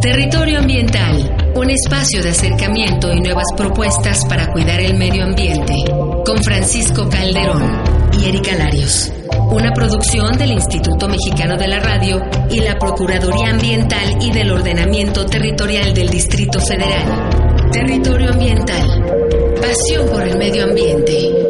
Territorio Ambiental, un espacio de acercamiento y nuevas propuestas para cuidar el medio ambiente, con Francisco Calderón y Erika Larios. Una producción del Instituto Mexicano de la Radio y la Procuraduría Ambiental y del Ordenamiento Territorial del Distrito Federal. Territorio Ambiental, pasión por el medio ambiente.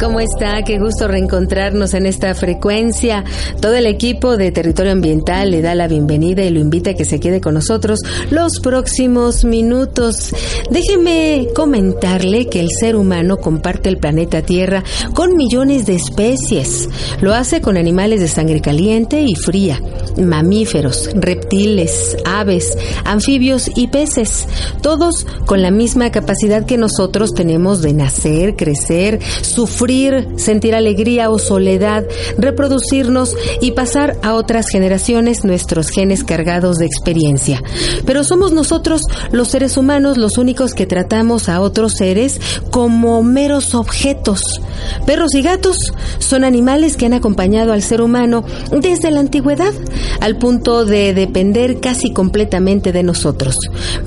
¿Cómo está? Qué gusto reencontrarnos en esta frecuencia. Todo el equipo de Territorio Ambiental le da la bienvenida y lo invita a que se quede con nosotros los próximos minutos. Déjeme comentarle que el ser humano comparte el planeta Tierra con millones de especies. Lo hace con animales de sangre caliente y fría, mamíferos, reptiles, aves, anfibios y peces, todos con la misma capacidad que nosotros tenemos de nacer, crecer, sufrir, sentir alegría o soledad, reproducirnos y pasar a otras generaciones nuestros genes cargados de experiencia. Pero somos nosotros, los seres humanos, los únicos que tratamos a otros seres como meros objetos. Perros y gatos son animales que han acompañado al ser humano desde la antigüedad, al punto de depender casi completamente de nosotros.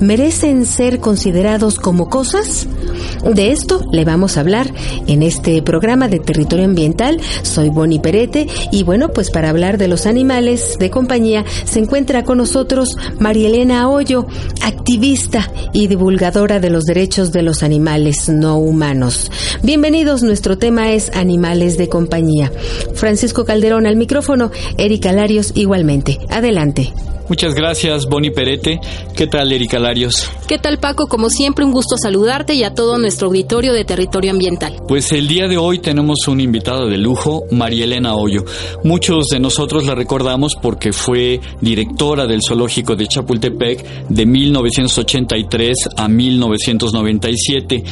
¿Merecen ser considerados como cosas? De esto le vamos a hablar en este programa de Territorio Ambiental. Soy Bonnie Perete y bueno, pues para hablar de los animales de compañía se encuentra con nosotros Marielena Hoyo, activista y divulgadora de los derechos de los animales no humanos. Bienvenidos, nuestro tema es animales de compañía. Francisco Calderón al micrófono, Erika Larios igualmente. Adelante. Muchas gracias, Boni Perete. ¿Qué tal, Erika Larios? ¿Qué tal, Paco? Como siempre, un gusto saludarte y a todo nuestro auditorio de Territorio Ambiental. Pues el día de hoy tenemos una invitada de lujo, María Elena Hoyo. Muchos de nosotros la recordamos porque fue directora del Zoológico de Chapultepec de 1983 a 1997.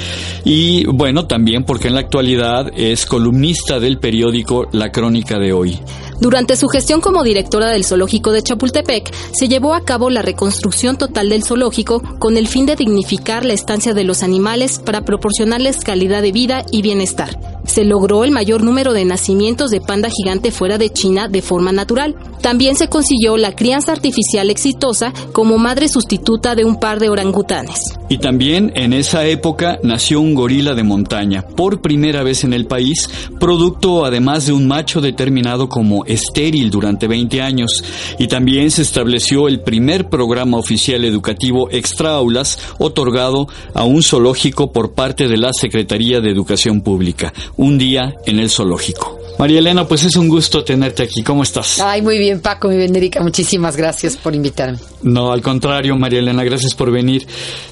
Y bueno, también porque en la actualidad es columnista del periódico La Crónica de Hoy. Durante su gestión como directora del Zoológico de Chapultepec, se llevó a cabo la reconstrucción total del zoológico con el fin de dignificar la estancia de los animales para proporcionarles calidad de vida y bienestar. Se logró el mayor número de nacimientos de panda gigante fuera de China de forma natural. También se consiguió la crianza artificial exitosa como madre sustituta de un par de orangutanes. Y también en esa época nació un gorila de montaña, por primera vez en el país, producto además de un macho determinado como estéril durante 20 años. Y también se estableció el primer programa oficial educativo extra aulas otorgado a un zoológico por parte de la Secretaría de Educación Pública, un día en el zoológico. María Elena, pues es un gusto tenerte aquí. ¿Cómo estás? Ay, muy bien, Paco, muy bien, Erika. Muchísimas gracias por invitarme. No, al contrario, María Elena, gracias por venir.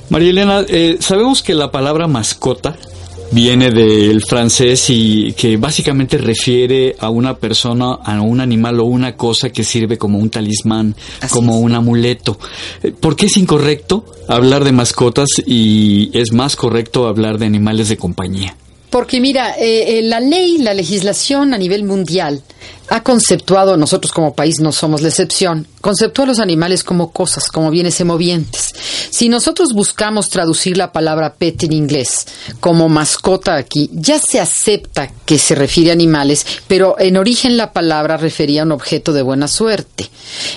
María Elena, eh, sabemos que la palabra mascota viene del francés y que básicamente refiere a una persona, a un animal o una cosa que sirve como un talismán, como un amuleto. Eh, ¿Por qué es incorrecto hablar de mascotas y es más correcto hablar de animales de compañía? Porque mira, eh, eh, la ley, la legislación a nivel mundial ha conceptuado, nosotros como país no somos la excepción, conceptúa a los animales como cosas, como bienes emovientes. Si nosotros buscamos traducir la palabra pet en inglés como mascota aquí, ya se acepta que se refiere a animales, pero en origen la palabra refería a un objeto de buena suerte.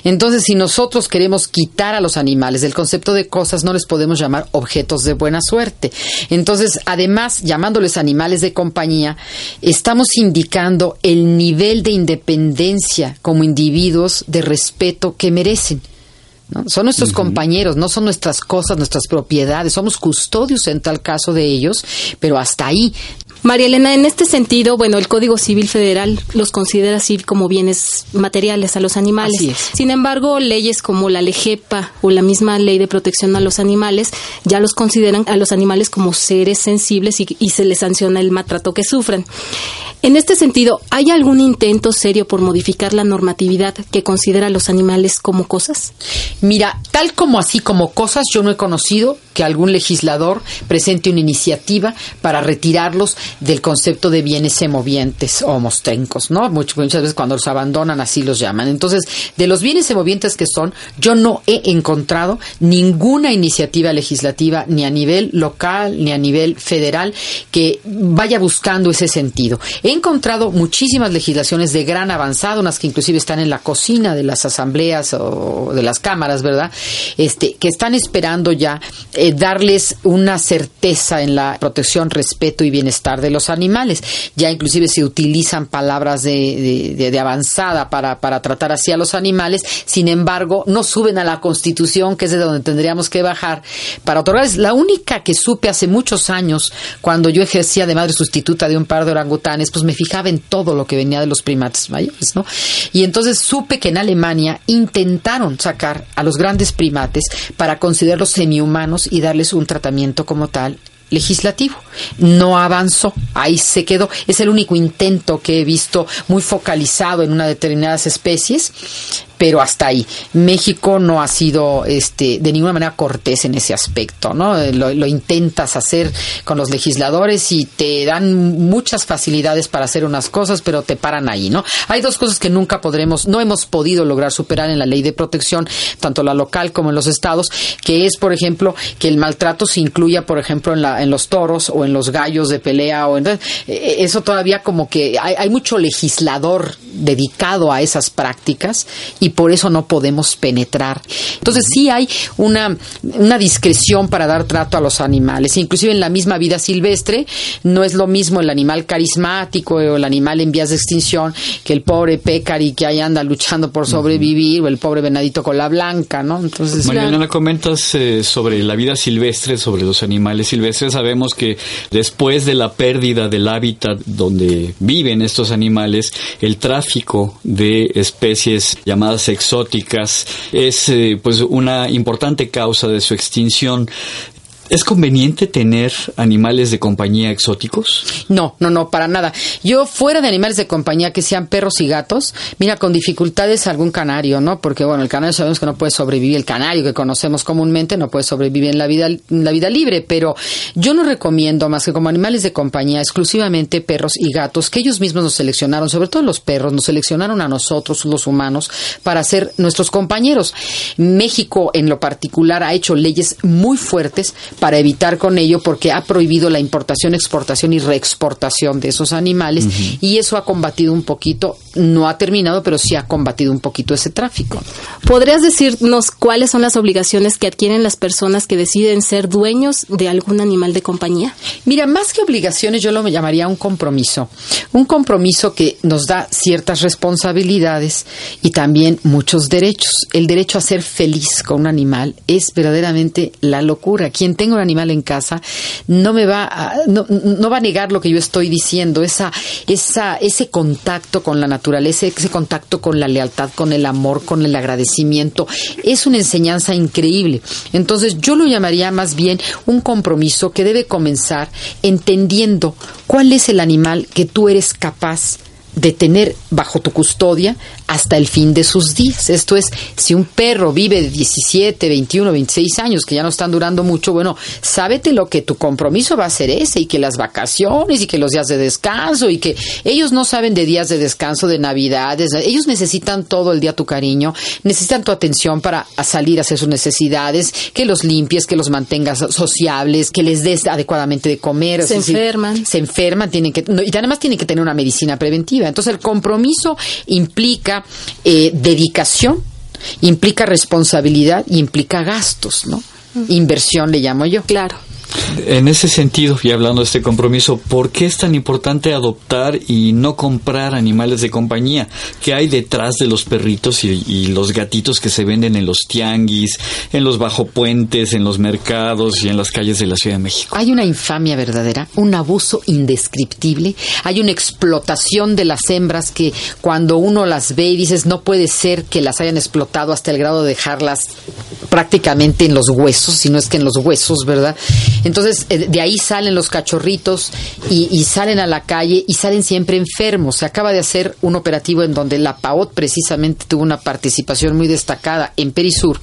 Entonces, si nosotros queremos quitar a los animales del concepto de cosas, no les podemos llamar objetos de buena suerte. Entonces, además, llamándoles animales de compañía, estamos indicando el nivel de independencia como individuos de respeto que merecen. Son nuestros compañeros, no son nuestras cosas, nuestras propiedades, somos custodios en tal caso de ellos, pero hasta ahí. María Elena, en este sentido, bueno, el Código Civil Federal los considera así como bienes materiales a los animales. Sin embargo, leyes como la LEGEPA o la misma Ley de Protección a los Animales ya los consideran a los animales como seres sensibles y, y se les sanciona el maltrato que sufren. En este sentido, ¿hay algún intento serio por modificar la normatividad que considera a los animales como cosas? Mira, tal como así como cosas, yo no he conocido que algún legislador presente una iniciativa para retirarlos del concepto de bienes semovientes o mostrencos, ¿no? Muchas, veces cuando los abandonan así los llaman. Entonces, de los bienes semovientes que son, yo no he encontrado ninguna iniciativa legislativa ni a nivel local ni a nivel federal que vaya buscando ese sentido. He encontrado muchísimas legislaciones de gran avanzado, unas que inclusive están en la cocina de las asambleas o de las cámaras, ¿verdad? Este, que están esperando ya darles una certeza en la protección, respeto y bienestar de los animales. Ya inclusive se utilizan palabras de, de, de avanzada para, para tratar así a los animales, sin embargo, no suben a la Constitución, que es de donde tendríamos que bajar, para otorgarles. La única que supe hace muchos años, cuando yo ejercía de madre sustituta de un par de orangutanes, pues me fijaba en todo lo que venía de los primates mayores, ¿no? Y entonces supe que en Alemania intentaron sacar a los grandes primates para considerarlos semihumanos y darles un tratamiento como tal legislativo. No avanzó, ahí se quedó. Es el único intento que he visto muy focalizado en una determinadas especies, pero hasta ahí. México no ha sido este, de ninguna manera cortés en ese aspecto, ¿no? Lo, lo, intentas hacer con los legisladores y te dan muchas facilidades para hacer unas cosas, pero te paran ahí, ¿no? Hay dos cosas que nunca podremos, no hemos podido lograr superar en la ley de protección, tanto la local como en los estados, que es, por ejemplo, que el maltrato se incluya, por ejemplo, en, la, en los toros o en los gallos de pelea, o en, eso todavía como que hay, hay mucho legislador dedicado a esas prácticas y por eso no podemos penetrar. Entonces sí hay una, una discreción para dar trato a los animales. Inclusive en la misma vida silvestre no es lo mismo el animal carismático o el animal en vías de extinción que el pobre pécari que ahí anda luchando por sobrevivir o el pobre venadito con la blanca, ¿no? Entonces, Mariana, comentas eh, sobre la vida silvestre, sobre los animales silvestres. Sabemos que después de la pérdida del hábitat donde viven estos animales, el tráfico de especies exóticas es eh, pues una importante causa de su extinción. ¿Es conveniente tener animales de compañía exóticos? No, no, no, para nada. Yo fuera de animales de compañía que sean perros y gatos, mira, con dificultades algún canario, ¿no? Porque bueno, el canario sabemos que no puede sobrevivir, el canario que conocemos comúnmente no puede sobrevivir en la vida, en la vida libre, pero yo no recomiendo más que como animales de compañía exclusivamente perros y gatos, que ellos mismos nos seleccionaron, sobre todo los perros, nos seleccionaron a nosotros, los humanos, para ser nuestros compañeros. México en lo particular ha hecho leyes muy fuertes para evitar con ello porque ha prohibido la importación, exportación y reexportación de esos animales uh -huh. y eso ha combatido un poquito, no ha terminado, pero sí ha combatido un poquito ese tráfico. ¿Podrías decirnos cuáles son las obligaciones que adquieren las personas que deciden ser dueños de algún animal de compañía? Mira, más que obligaciones yo lo llamaría un compromiso, un compromiso que nos da ciertas responsabilidades y también muchos derechos. El derecho a ser feliz con un animal es verdaderamente la locura. Quien tenga un animal en casa no me va a, no, no, va a negar lo que yo estoy diciendo, esa, esa, ese contacto con la naturaleza, ese contacto con la lealtad, con el amor, con el agradecimiento, es una enseñanza increíble. Entonces yo lo llamaría más bien un compromiso que debe comenzar entendiendo cuál es el animal que tú eres capaz de tener bajo tu custodia hasta el fin de sus días. Esto es, si un perro vive de 17, 21, 26 años, que ya no están durando mucho, bueno, sábete lo que tu compromiso va a ser ese, y que las vacaciones, y que los días de descanso, y que ellos no saben de días de descanso, de navidades, ellos necesitan todo el día tu cariño, necesitan tu atención para salir a hacer sus necesidades, que los limpies, que los mantengas sociables, que les des adecuadamente de comer. Se enferman. Se enferman, tienen que, y además tienen que tener una medicina preventiva. Entonces el compromiso implica eh, dedicación, implica responsabilidad y implica gastos, ¿no? Inversión le llamo yo. Claro. En ese sentido, y hablando de este compromiso, ¿por qué es tan importante adoptar y no comprar animales de compañía? ¿Qué hay detrás de los perritos y, los gatitos que se venden en los tianguis, en los bajopuentes, en los mercados y en las calles de la Ciudad de México? Hay una infamia verdadera, un abuso indescriptible, hay una explotación de las hembras que cuando uno las ve y dices, no puede ser que las hayan explotado hasta el grado de dejarlas prácticamente en los huesos, si no es que en los huesos, ¿verdad? Entonces, eh, de ahí salen los cachorritos y, salen a la calle y salen siempre enfermos. Se acaba de hacer un operativo en donde la PAOT precisamente tuvo una participación muy destacada en Perisur,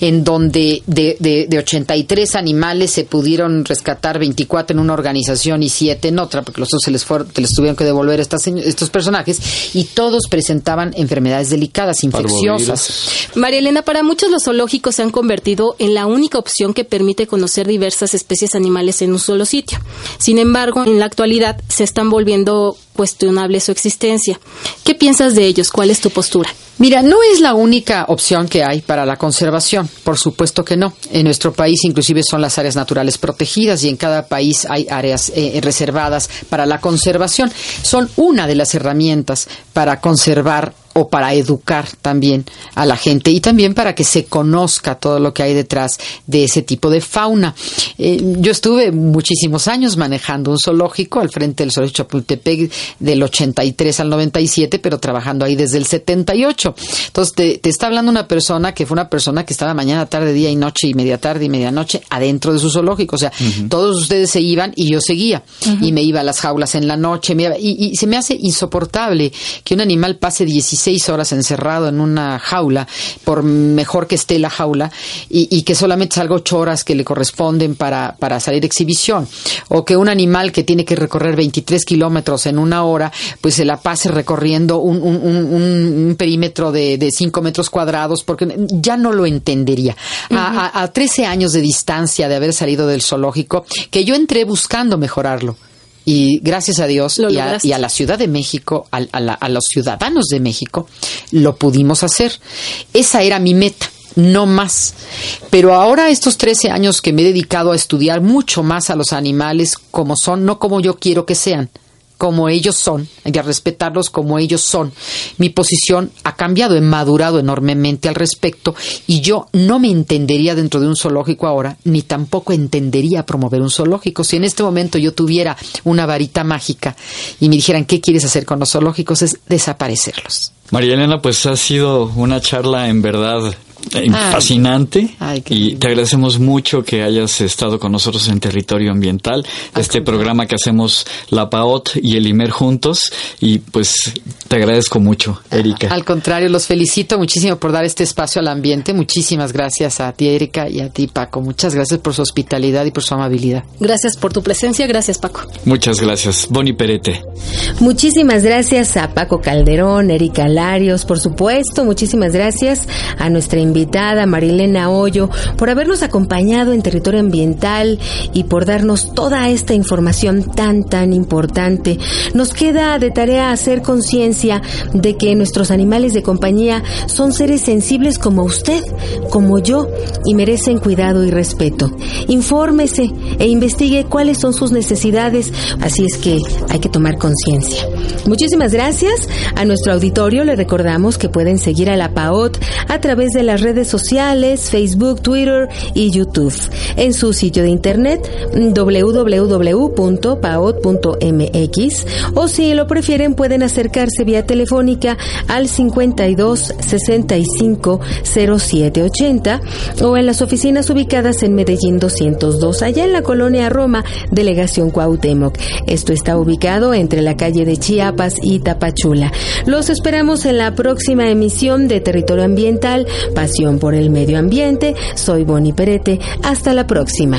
en donde de, de, de 83 animales se pudieron rescatar 24 en una organización y 7 en otra, porque los otros se les, fueron, les tuvieron que devolver estas, estos personajes, y todos presentaban enfermedades delicadas, infecciosas. María Elena, para muchos los zoológicos se han convertido en la única opción que permite conocer diversas especies animales en un solo sitio. Sin embargo, en la actualidad se están volviendo cuestionable su existencia. ¿Qué piensas de ellos? ¿Cuál es tu postura? Mira, no es la única opción que hay para la conservación, por supuesto que no. En nuestro país inclusive son las áreas naturales protegidas y en cada país hay áreas eh, reservadas para la conservación. Son una de las herramientas para conservar o para educar también a la gente y también para que se conozca todo lo que hay detrás de ese tipo de fauna. Eh, yo estuve muchísimos años manejando un zoológico al frente del zoológico Chapultepec del 83 al 97, pero trabajando ahí desde el 78. Entonces te, te, está hablando una persona que fue una persona que estaba mañana, tarde, día y noche y media tarde y media noche adentro de su zoológico. O sea, uh -huh. todos ustedes se iban y yo seguía uh -huh. y me iba a las jaulas en la noche me iba, y, y se me hace insoportable que un animal pase 16 horas encerrado en una jaula, por mejor que esté la jaula, y, y, que solamente salga ocho horas que le corresponden para, para salir exhibición. O que un animal que tiene que recorrer 23 kilómetros en una hora, pues se la pase recorriendo un, un, un, un perímetro de, de 5 metros cuadrados, porque ya no lo entendería. Uh -huh. a, a, a 13 años de distancia de haber salido del zoológico, que yo entré buscando mejorarlo y gracias a Dios y a, y a, la Ciudad de México, a, a, la, a, los ciudadanos de México, lo pudimos hacer. Esa era mi meta. No más. Pero ahora estos 13 años que me he dedicado a estudiar mucho más a los animales como son, no como yo quiero que sean, como ellos son, y a respetarlos como ellos son. Mi posición ha cambiado, he madurado enormemente al respecto y yo no me entendería dentro de un zoológico ahora, ni tampoco entendería promover un zoológico. Si en este momento yo tuviera una varita mágica y me dijeran qué quieres hacer con los zoológicos, es desaparecerlos. María Elena, pues ha sido una charla en verdad Ay, fascinante ay, y te agradecemos mucho que hayas estado con nosotros en Territorio Ambiental, al este programa que hacemos la PAOT y el IMER juntos y pues te agradezco mucho, Erika. Al contrario, los felicito muchísimo por dar este espacio al ambiente. Muchísimas gracias a ti, Erika, y a ti, Paco. Muchas gracias por su hospitalidad y por su amabilidad. Gracias por tu presencia, gracias, Paco. Muchas gracias, Boni Perete. Muchísimas gracias a Paco Calderón, Erika Larios, por supuesto. Muchísimas gracias a nuestra invitada Marilena Hoyo por habernos acompañado en territorio ambiental y por darnos toda esta información tan tan importante. Nos queda de tarea hacer conciencia de que nuestros animales de compañía son seres sensibles como usted, como yo, y merecen cuidado y respeto. Infórmese e investigue cuáles son sus necesidades, así es que hay que tomar conciencia. Muchísimas gracias a nuestro auditorio. Le recordamos que pueden seguir a la PAOT a través de las redes sociales, Facebook, Twitter y YouTube. En su sitio de internet www.paot.mx o si lo prefieren pueden acercarse vía telefónica al 52 65 07 80 o en las oficinas ubicadas en Medellín 202 allá en la colonia Roma, delegación Cuauhtémoc. Esto está ubicado entre la calle de Chiapas y Tapachula. Los esperamos en la próxima emisión de Territorio Ambiental, Por el Medio Ambiente. Soy Boni Perete. Hasta la próxima.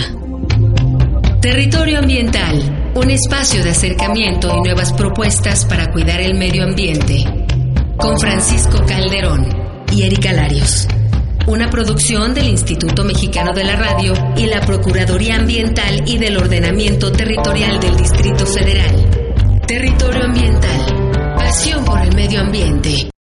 Territorio Ambiental, un espacio de acercamiento y nuevas propuestas para cuidar el medio ambiente. Con Francisco Calderón y Erika Larios. Una producción del Instituto Mexicano de la Radio y la Procuraduría Ambiental y del Ordenamiento Territorial del Distrito Federal. Territorio Ambiental. Pasión por el medio ambiente.